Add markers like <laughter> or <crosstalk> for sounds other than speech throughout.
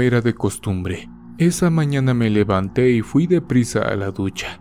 era de costumbre, esa mañana me levanté y fui deprisa a la ducha,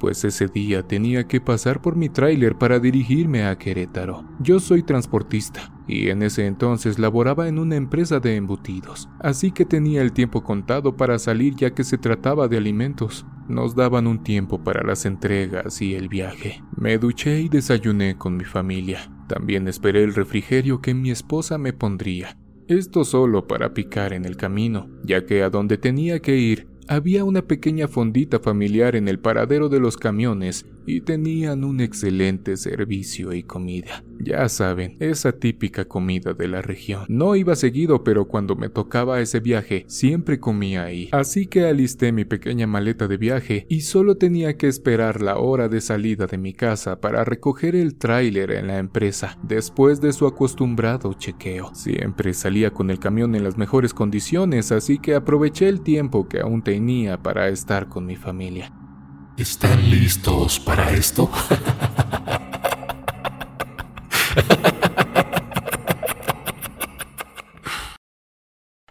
pues ese día tenía que pasar por mi tráiler para dirigirme a Querétaro. Yo soy transportista y en ese entonces laboraba en una empresa de embutidos, así que tenía el tiempo contado para salir ya que se trataba de alimentos. Nos daban un tiempo para las entregas y el viaje. Me duché y desayuné con mi familia. También esperé el refrigerio que mi esposa me pondría. Esto solo para picar en el camino, ya que a donde tenía que ir había una pequeña fondita familiar en el paradero de los camiones y tenían un excelente servicio y comida. Ya saben, esa típica comida de la región. No iba seguido, pero cuando me tocaba ese viaje, siempre comía ahí. Así que alisté mi pequeña maleta de viaje y solo tenía que esperar la hora de salida de mi casa para recoger el tráiler en la empresa, después de su acostumbrado chequeo. Siempre salía con el camión en las mejores condiciones, así que aproveché el tiempo que aún tenía para estar con mi familia. ¿Están listos para esto? <laughs>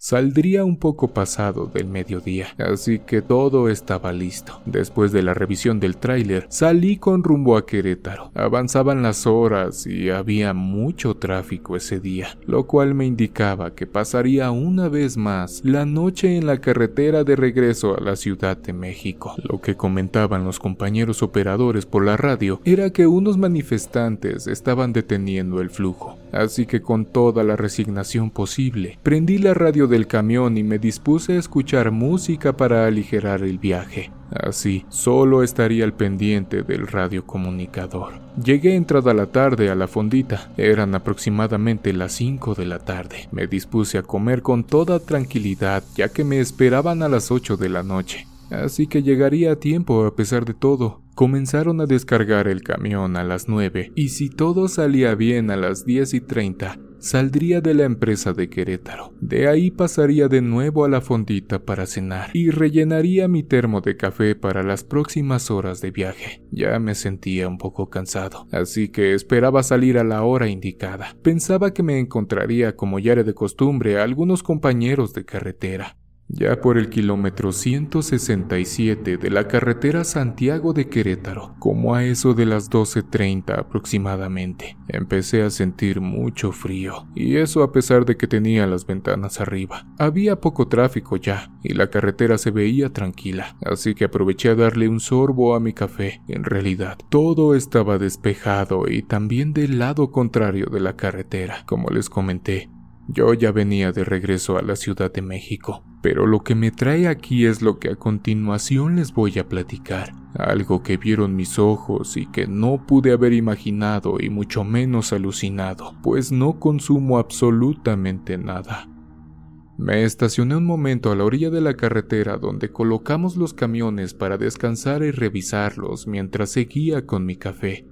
Saldría un poco pasado del mediodía, así que todo estaba listo. Después de la revisión del tráiler, salí con rumbo a Querétaro. Avanzaban las horas y había mucho tráfico ese día, lo cual me indicaba que pasaría una vez más la noche en la carretera de regreso a la Ciudad de México. Lo que comentaban los compañeros operadores por la radio era que unos manifestantes estaban deteniendo el flujo, así que con toda la resignación posible, prendí la radio de del camión y me dispuse a escuchar música para aligerar el viaje. Así, solo estaría al pendiente del radiocomunicador. Llegué entrada la tarde a la fondita. Eran aproximadamente las 5 de la tarde. Me dispuse a comer con toda tranquilidad, ya que me esperaban a las 8 de la noche. Así que llegaría a tiempo a pesar de todo. Comenzaron a descargar el camión a las 9 y si todo salía bien a las 10 y 30, saldría de la empresa de Querétaro. De ahí pasaría de nuevo a la fondita para cenar y rellenaría mi termo de café para las próximas horas de viaje. Ya me sentía un poco cansado, así que esperaba salir a la hora indicada. Pensaba que me encontraría, como ya era de costumbre, a algunos compañeros de carretera. Ya por el kilómetro 167 de la carretera Santiago de Querétaro, como a eso de las 12.30 aproximadamente, empecé a sentir mucho frío, y eso a pesar de que tenía las ventanas arriba. Había poco tráfico ya, y la carretera se veía tranquila, así que aproveché a darle un sorbo a mi café. En realidad, todo estaba despejado y también del lado contrario de la carretera, como les comenté. Yo ya venía de regreso a la Ciudad de México, pero lo que me trae aquí es lo que a continuación les voy a platicar, algo que vieron mis ojos y que no pude haber imaginado y mucho menos alucinado, pues no consumo absolutamente nada. Me estacioné un momento a la orilla de la carretera donde colocamos los camiones para descansar y revisarlos mientras seguía con mi café,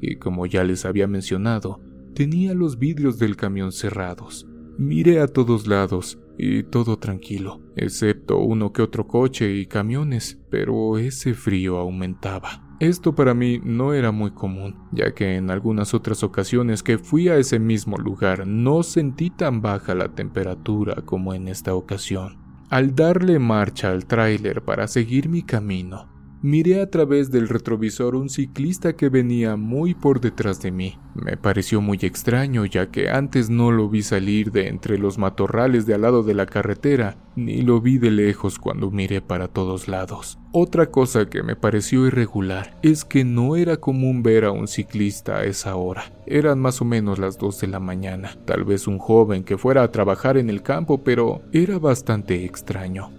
y como ya les había mencionado, tenía los vidrios del camión cerrados. Miré a todos lados y todo tranquilo, excepto uno que otro coche y camiones, pero ese frío aumentaba. Esto para mí no era muy común, ya que en algunas otras ocasiones que fui a ese mismo lugar no sentí tan baja la temperatura como en esta ocasión. Al darle marcha al tráiler para seguir mi camino, Miré a través del retrovisor un ciclista que venía muy por detrás de mí. Me pareció muy extraño ya que antes no lo vi salir de entre los matorrales de al lado de la carretera, ni lo vi de lejos cuando miré para todos lados. Otra cosa que me pareció irregular es que no era común ver a un ciclista a esa hora. Eran más o menos las 2 de la mañana, tal vez un joven que fuera a trabajar en el campo, pero era bastante extraño.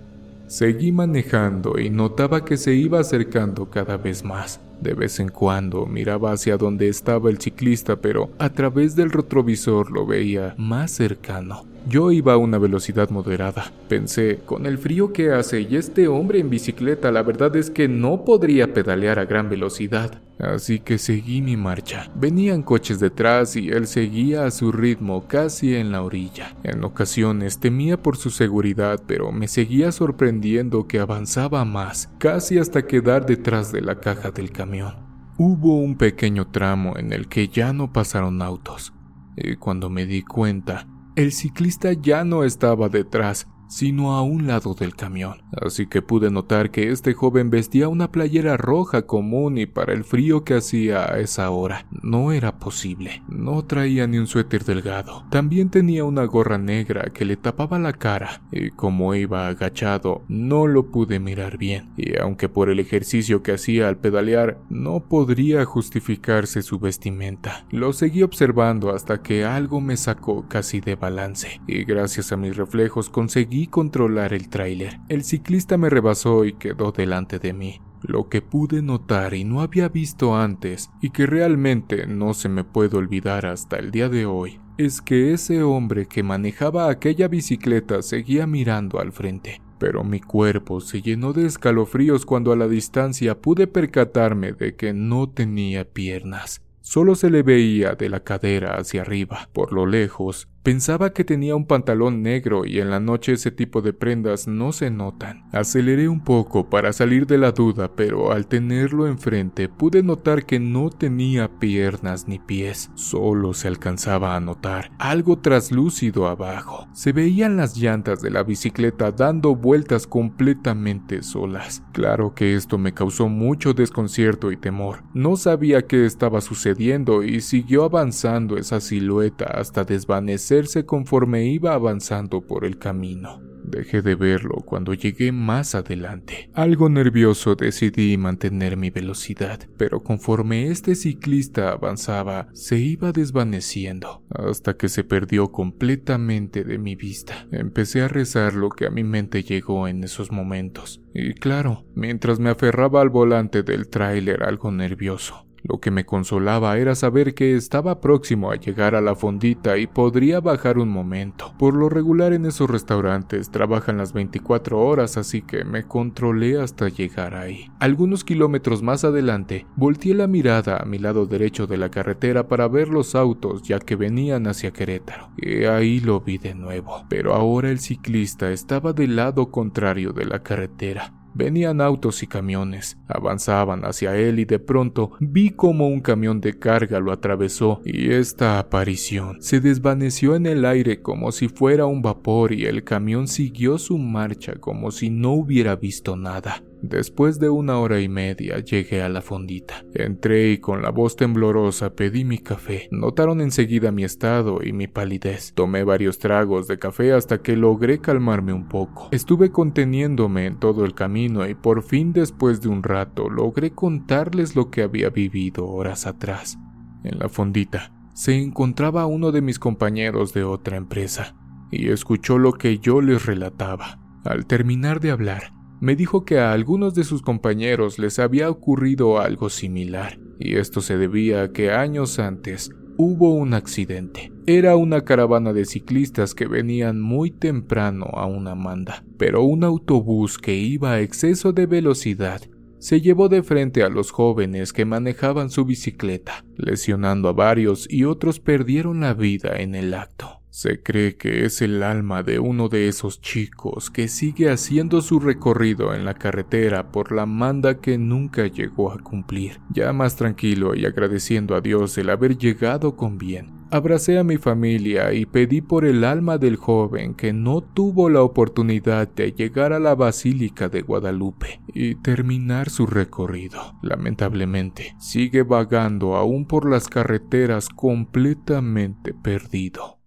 Seguí manejando y notaba que se iba acercando cada vez más. De vez en cuando miraba hacia donde estaba el ciclista, pero a través del retrovisor lo veía más cercano. Yo iba a una velocidad moderada. Pensé, con el frío que hace y este hombre en bicicleta, la verdad es que no podría pedalear a gran velocidad. Así que seguí mi marcha. Venían coches detrás y él seguía a su ritmo casi en la orilla. En ocasiones temía por su seguridad, pero me seguía sorprendiendo que avanzaba más, casi hasta quedar detrás de la caja del camión. Hubo un pequeño tramo en el que ya no pasaron autos. Y cuando me di cuenta, el ciclista ya no estaba detrás, sino a un lado del camión, así que pude notar que este joven vestía una playera roja común y para el frío que hacía a esa hora no era posible. No traía ni un suéter delgado, también tenía una gorra negra que le tapaba la cara y como iba agachado no lo pude mirar bien. Y aunque por el ejercicio que hacía al pedalear no podría justificarse su vestimenta, lo seguí observando hasta que algo me sacó casi de balance y gracias a mis reflejos conseguí controlar el tráiler. El ciclista me rebasó y quedó delante de mí. Lo que pude notar y no había visto antes, y que realmente no se me puede olvidar hasta el día de hoy, es que ese hombre que manejaba aquella bicicleta seguía mirando al frente. Pero mi cuerpo se llenó de escalofríos cuando a la distancia pude percatarme de que no tenía piernas. Solo se le veía de la cadera hacia arriba. Por lo lejos, Pensaba que tenía un pantalón negro y en la noche ese tipo de prendas no se notan. Aceleré un poco para salir de la duda, pero al tenerlo enfrente pude notar que no tenía piernas ni pies, solo se alcanzaba a notar algo traslúcido abajo. Se veían las llantas de la bicicleta dando vueltas completamente solas. Claro que esto me causó mucho desconcierto y temor. No sabía qué estaba sucediendo y siguió avanzando esa silueta hasta desvanecer conforme iba avanzando por el camino. Dejé de verlo cuando llegué más adelante. Algo nervioso decidí mantener mi velocidad, pero conforme este ciclista avanzaba, se iba desvaneciendo, hasta que se perdió completamente de mi vista. Empecé a rezar lo que a mi mente llegó en esos momentos. Y claro, mientras me aferraba al volante del tráiler algo nervioso, lo que me consolaba era saber que estaba próximo a llegar a la fondita y podría bajar un momento. Por lo regular en esos restaurantes trabajan las 24 horas, así que me controlé hasta llegar ahí. Algunos kilómetros más adelante, volteé la mirada a mi lado derecho de la carretera para ver los autos ya que venían hacia Querétaro. Y ahí lo vi de nuevo, pero ahora el ciclista estaba del lado contrario de la carretera. Venían autos y camiones, avanzaban hacia él y de pronto vi como un camión de carga lo atravesó y esta aparición se desvaneció en el aire como si fuera un vapor y el camión siguió su marcha como si no hubiera visto nada. Después de una hora y media llegué a la fondita. Entré y con la voz temblorosa pedí mi café. Notaron enseguida mi estado y mi palidez. Tomé varios tragos de café hasta que logré calmarme un poco. Estuve conteniéndome en todo el camino y por fin después de un rato logré contarles lo que había vivido horas atrás. En la fondita se encontraba uno de mis compañeros de otra empresa y escuchó lo que yo les relataba. Al terminar de hablar, me dijo que a algunos de sus compañeros les había ocurrido algo similar, y esto se debía a que años antes hubo un accidente. Era una caravana de ciclistas que venían muy temprano a una manda, pero un autobús que iba a exceso de velocidad se llevó de frente a los jóvenes que manejaban su bicicleta, lesionando a varios y otros perdieron la vida en el acto. Se cree que es el alma de uno de esos chicos que sigue haciendo su recorrido en la carretera por la manda que nunca llegó a cumplir. Ya más tranquilo y agradeciendo a Dios el haber llegado con bien, abracé a mi familia y pedí por el alma del joven que no tuvo la oportunidad de llegar a la Basílica de Guadalupe y terminar su recorrido. Lamentablemente, sigue vagando aún por las carreteras completamente perdido.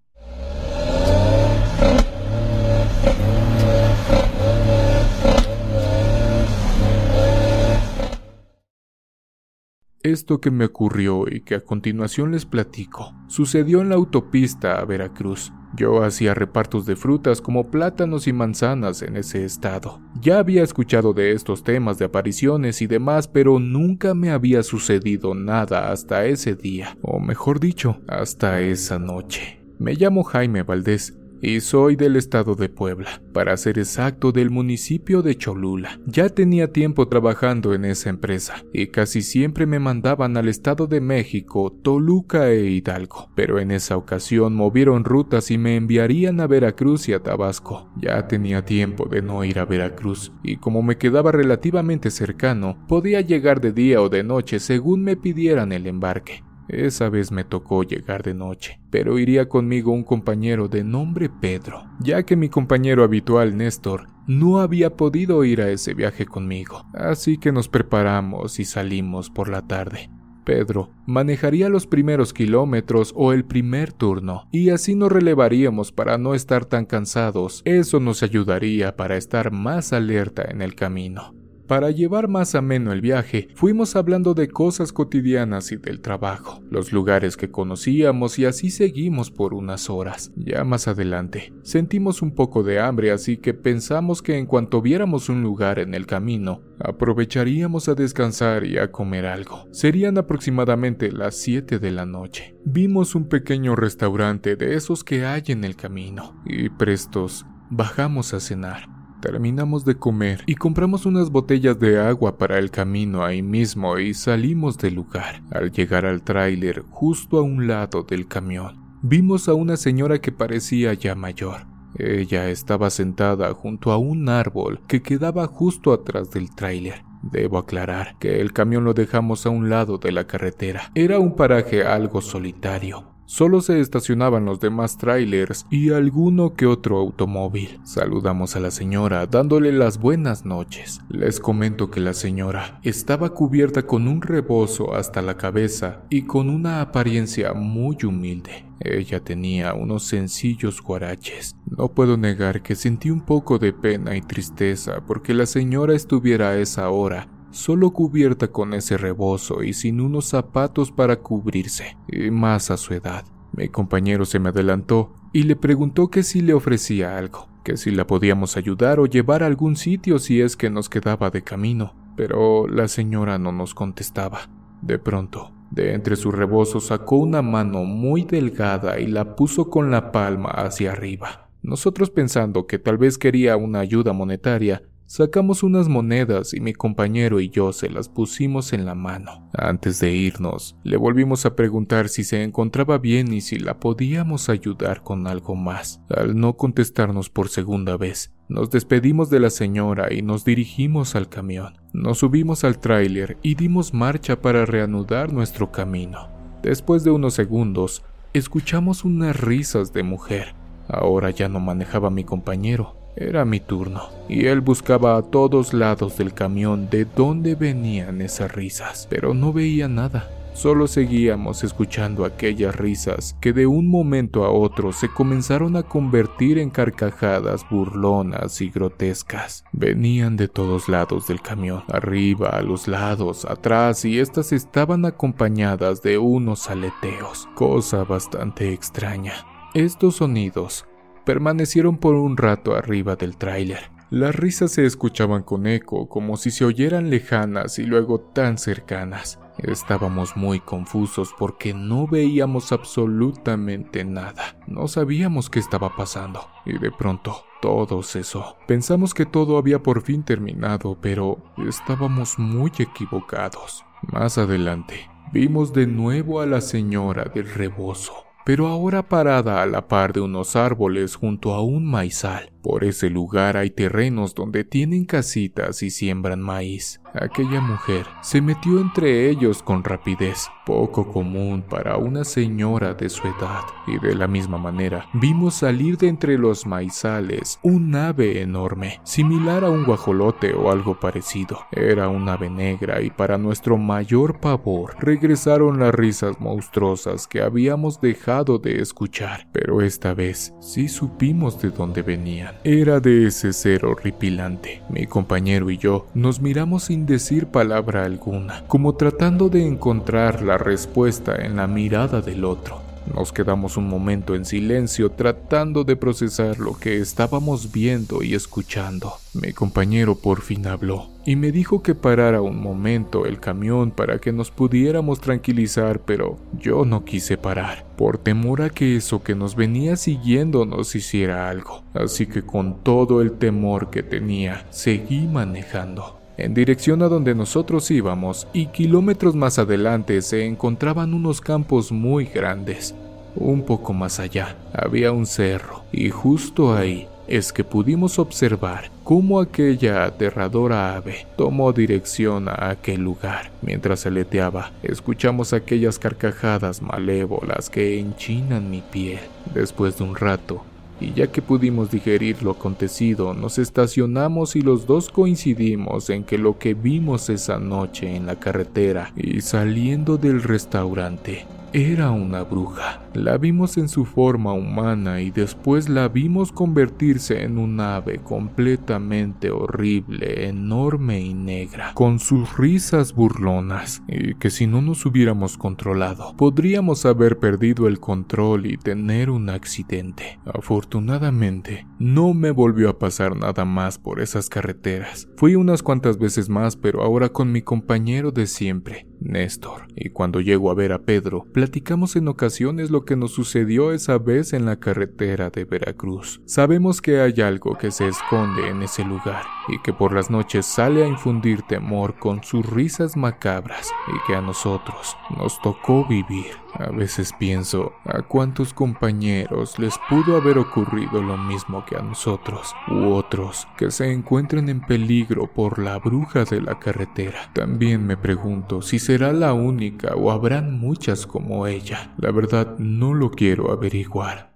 Esto que me ocurrió y que a continuación les platico, sucedió en la autopista a Veracruz. Yo hacía repartos de frutas como plátanos y manzanas en ese estado. Ya había escuchado de estos temas de apariciones y demás, pero nunca me había sucedido nada hasta ese día, o mejor dicho, hasta esa noche. Me llamo Jaime Valdés y soy del estado de Puebla, para ser exacto del municipio de Cholula. Ya tenía tiempo trabajando en esa empresa y casi siempre me mandaban al estado de México, Toluca e Hidalgo, pero en esa ocasión movieron rutas y me enviarían a Veracruz y a Tabasco. Ya tenía tiempo de no ir a Veracruz y como me quedaba relativamente cercano, podía llegar de día o de noche según me pidieran el embarque. Esa vez me tocó llegar de noche, pero iría conmigo un compañero de nombre Pedro, ya que mi compañero habitual Néstor no había podido ir a ese viaje conmigo, así que nos preparamos y salimos por la tarde. Pedro manejaría los primeros kilómetros o el primer turno, y así nos relevaríamos para no estar tan cansados. Eso nos ayudaría para estar más alerta en el camino. Para llevar más ameno el viaje, fuimos hablando de cosas cotidianas y del trabajo, los lugares que conocíamos y así seguimos por unas horas. Ya más adelante, sentimos un poco de hambre, así que pensamos que en cuanto viéramos un lugar en el camino, aprovecharíamos a descansar y a comer algo. Serían aproximadamente las 7 de la noche. Vimos un pequeño restaurante de esos que hay en el camino y prestos bajamos a cenar. Terminamos de comer y compramos unas botellas de agua para el camino ahí mismo y salimos del lugar. Al llegar al tráiler, justo a un lado del camión, vimos a una señora que parecía ya mayor. Ella estaba sentada junto a un árbol que quedaba justo atrás del tráiler. Debo aclarar que el camión lo dejamos a un lado de la carretera. Era un paraje algo solitario, Solo se estacionaban los demás trailers y alguno que otro automóvil. Saludamos a la señora dándole las buenas noches. Les comento que la señora estaba cubierta con un rebozo hasta la cabeza y con una apariencia muy humilde. Ella tenía unos sencillos guaraches. No puedo negar que sentí un poco de pena y tristeza porque la señora estuviera a esa hora solo cubierta con ese rebozo y sin unos zapatos para cubrirse, y más a su edad. Mi compañero se me adelantó y le preguntó que si le ofrecía algo, que si la podíamos ayudar o llevar a algún sitio si es que nos quedaba de camino, pero la señora no nos contestaba. De pronto, de entre su rebozo sacó una mano muy delgada y la puso con la palma hacia arriba. Nosotros pensando que tal vez quería una ayuda monetaria, Sacamos unas monedas y mi compañero y yo se las pusimos en la mano. Antes de irnos, le volvimos a preguntar si se encontraba bien y si la podíamos ayudar con algo más. Al no contestarnos por segunda vez, nos despedimos de la señora y nos dirigimos al camión. Nos subimos al tráiler y dimos marcha para reanudar nuestro camino. Después de unos segundos, escuchamos unas risas de mujer. Ahora ya no manejaba mi compañero, era mi turno, y él buscaba a todos lados del camión de dónde venían esas risas, pero no veía nada. Solo seguíamos escuchando aquellas risas que de un momento a otro se comenzaron a convertir en carcajadas burlonas y grotescas. Venían de todos lados del camión, arriba, a los lados, atrás, y estas estaban acompañadas de unos aleteos, cosa bastante extraña. Estos sonidos Permanecieron por un rato arriba del tráiler. Las risas se escuchaban con eco, como si se oyeran lejanas y luego tan cercanas. Estábamos muy confusos porque no veíamos absolutamente nada. No sabíamos qué estaba pasando. Y de pronto, todo cesó. Pensamos que todo había por fin terminado, pero estábamos muy equivocados. Más adelante, vimos de nuevo a la señora del rebozo pero ahora parada a la par de unos árboles junto a un maizal. Por ese lugar hay terrenos donde tienen casitas y siembran maíz. Aquella mujer se metió entre ellos con rapidez, poco común para una señora de su edad, y de la misma manera vimos salir de entre los maizales un ave enorme, similar a un guajolote o algo parecido. Era un ave negra y para nuestro mayor pavor regresaron las risas monstruosas que habíamos dejado de escuchar, pero esta vez sí supimos de dónde venían. Era de ese ser horripilante. Mi compañero y yo nos miramos sin decir palabra alguna, como tratando de encontrar la respuesta en la mirada del otro. Nos quedamos un momento en silencio tratando de procesar lo que estábamos viendo y escuchando. Mi compañero por fin habló y me dijo que parara un momento el camión para que nos pudiéramos tranquilizar, pero yo no quise parar, por temor a que eso que nos venía siguiendo nos hiciera algo. Así que con todo el temor que tenía, seguí manejando en dirección a donde nosotros íbamos y kilómetros más adelante se encontraban unos campos muy grandes. Un poco más allá había un cerro y justo ahí es que pudimos observar cómo aquella aterradora ave tomó dirección a aquel lugar. Mientras aleteaba, escuchamos aquellas carcajadas malévolas que enchinan mi piel. Después de un rato, y ya que pudimos digerir lo acontecido, nos estacionamos y los dos coincidimos en que lo que vimos esa noche en la carretera y saliendo del restaurante era una bruja. La vimos en su forma humana y después la vimos convertirse en un ave completamente horrible, enorme y negra, con sus risas burlonas, y que si no nos hubiéramos controlado, podríamos haber perdido el control y tener un accidente. Afortunadamente, no me volvió a pasar nada más por esas carreteras. Fui unas cuantas veces más, pero ahora con mi compañero de siempre, Néstor, y cuando llego a ver a Pedro, platicamos en ocasiones lo que nos sucedió esa vez en la carretera de Veracruz. Sabemos que hay algo que se esconde en ese lugar y que por las noches sale a infundir temor con sus risas macabras y que a nosotros nos tocó vivir. A veces pienso a cuántos compañeros les pudo haber ocurrido lo mismo que a nosotros, u otros que se encuentren en peligro por la bruja de la carretera. También me pregunto si será la única o habrán muchas ella. La verdad no lo quiero averiguar.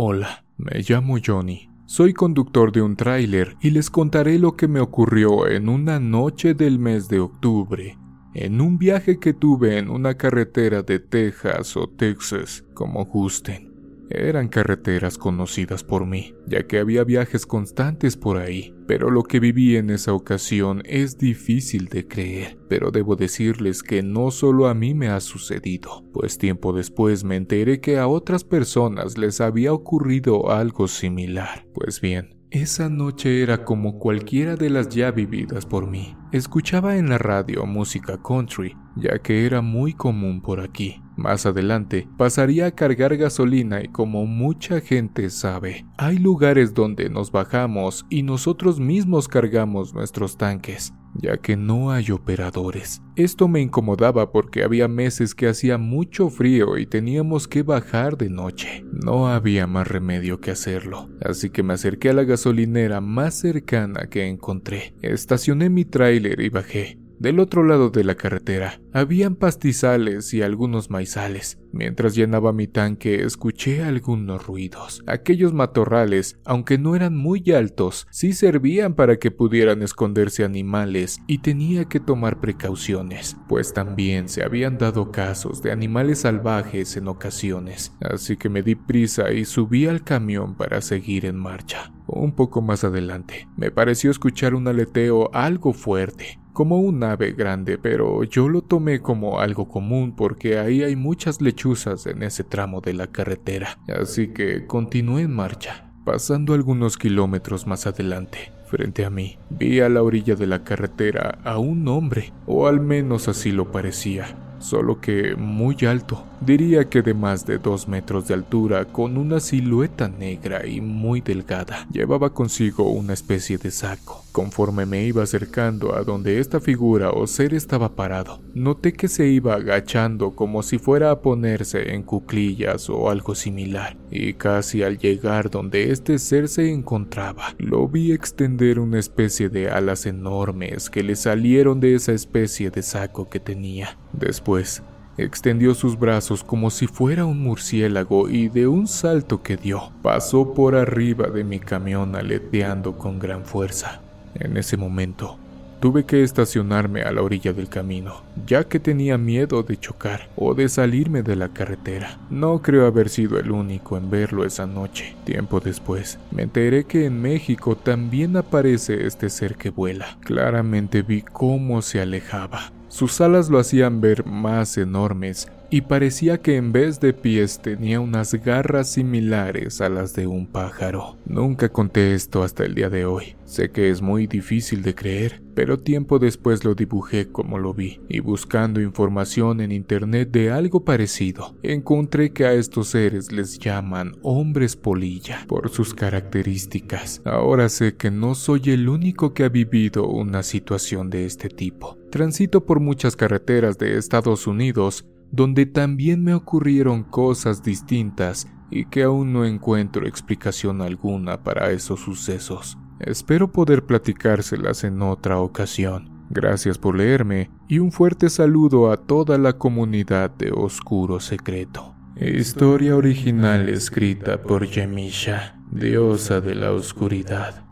Hola, me llamo Johnny. Soy conductor de un tráiler y les contaré lo que me ocurrió en una noche del mes de octubre, en un viaje que tuve en una carretera de Texas o Texas, como gusten. Eran carreteras conocidas por mí, ya que había viajes constantes por ahí, pero lo que viví en esa ocasión es difícil de creer, pero debo decirles que no solo a mí me ha sucedido, pues tiempo después me enteré que a otras personas les había ocurrido algo similar. Pues bien, esa noche era como cualquiera de las ya vividas por mí. Escuchaba en la radio música country, ya que era muy común por aquí. Más adelante pasaría a cargar gasolina y como mucha gente sabe, hay lugares donde nos bajamos y nosotros mismos cargamos nuestros tanques ya que no hay operadores. Esto me incomodaba porque había meses que hacía mucho frío y teníamos que bajar de noche. No había más remedio que hacerlo, así que me acerqué a la gasolinera más cercana que encontré. Estacioné mi tráiler y bajé. Del otro lado de la carretera habían pastizales y algunos maizales. Mientras llenaba mi tanque escuché algunos ruidos. Aquellos matorrales, aunque no eran muy altos, sí servían para que pudieran esconderse animales y tenía que tomar precauciones, pues también se habían dado casos de animales salvajes en ocasiones. Así que me di prisa y subí al camión para seguir en marcha. Un poco más adelante, me pareció escuchar un aleteo algo fuerte como un ave grande, pero yo lo tomé como algo común porque ahí hay muchas lechuzas en ese tramo de la carretera, así que continué en marcha. Pasando algunos kilómetros más adelante, frente a mí, vi a la orilla de la carretera a un hombre, o al menos así lo parecía solo que muy alto, diría que de más de dos metros de altura, con una silueta negra y muy delgada. Llevaba consigo una especie de saco. Conforme me iba acercando a donde esta figura o ser estaba parado, noté que se iba agachando como si fuera a ponerse en cuclillas o algo similar, y casi al llegar donde este ser se encontraba, lo vi extender una especie de alas enormes que le salieron de esa especie de saco que tenía. Después, extendió sus brazos como si fuera un murciélago y de un salto que dio, pasó por arriba de mi camión aleteando con gran fuerza. En ese momento, tuve que estacionarme a la orilla del camino, ya que tenía miedo de chocar o de salirme de la carretera. No creo haber sido el único en verlo esa noche. Tiempo después, me enteré que en México también aparece este ser que vuela. Claramente vi cómo se alejaba sus alas lo hacían ver más enormes y parecía que en vez de pies tenía unas garras similares a las de un pájaro. Nunca conté esto hasta el día de hoy. Sé que es muy difícil de creer, pero tiempo después lo dibujé como lo vi, y buscando información en internet de algo parecido, encontré que a estos seres les llaman hombres polilla por sus características. Ahora sé que no soy el único que ha vivido una situación de este tipo. Transito por muchas carreteras de Estados Unidos donde también me ocurrieron cosas distintas y que aún no encuentro explicación alguna para esos sucesos. Espero poder platicárselas en otra ocasión. Gracias por leerme y un fuerte saludo a toda la comunidad de Oscuro Secreto. Historia original escrita por Yemisha, diosa de la oscuridad.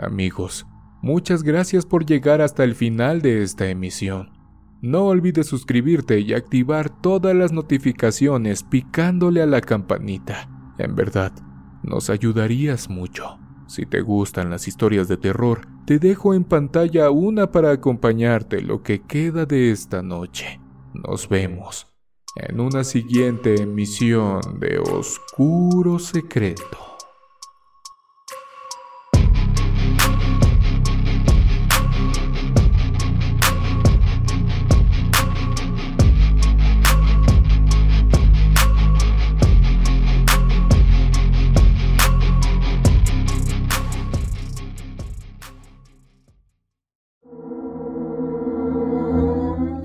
Amigos, muchas gracias por llegar hasta el final de esta emisión. No olvides suscribirte y activar todas las notificaciones picándole a la campanita. En verdad, nos ayudarías mucho. Si te gustan las historias de terror, te dejo en pantalla una para acompañarte lo que queda de esta noche. Nos vemos en una siguiente emisión de Oscuro Secreto.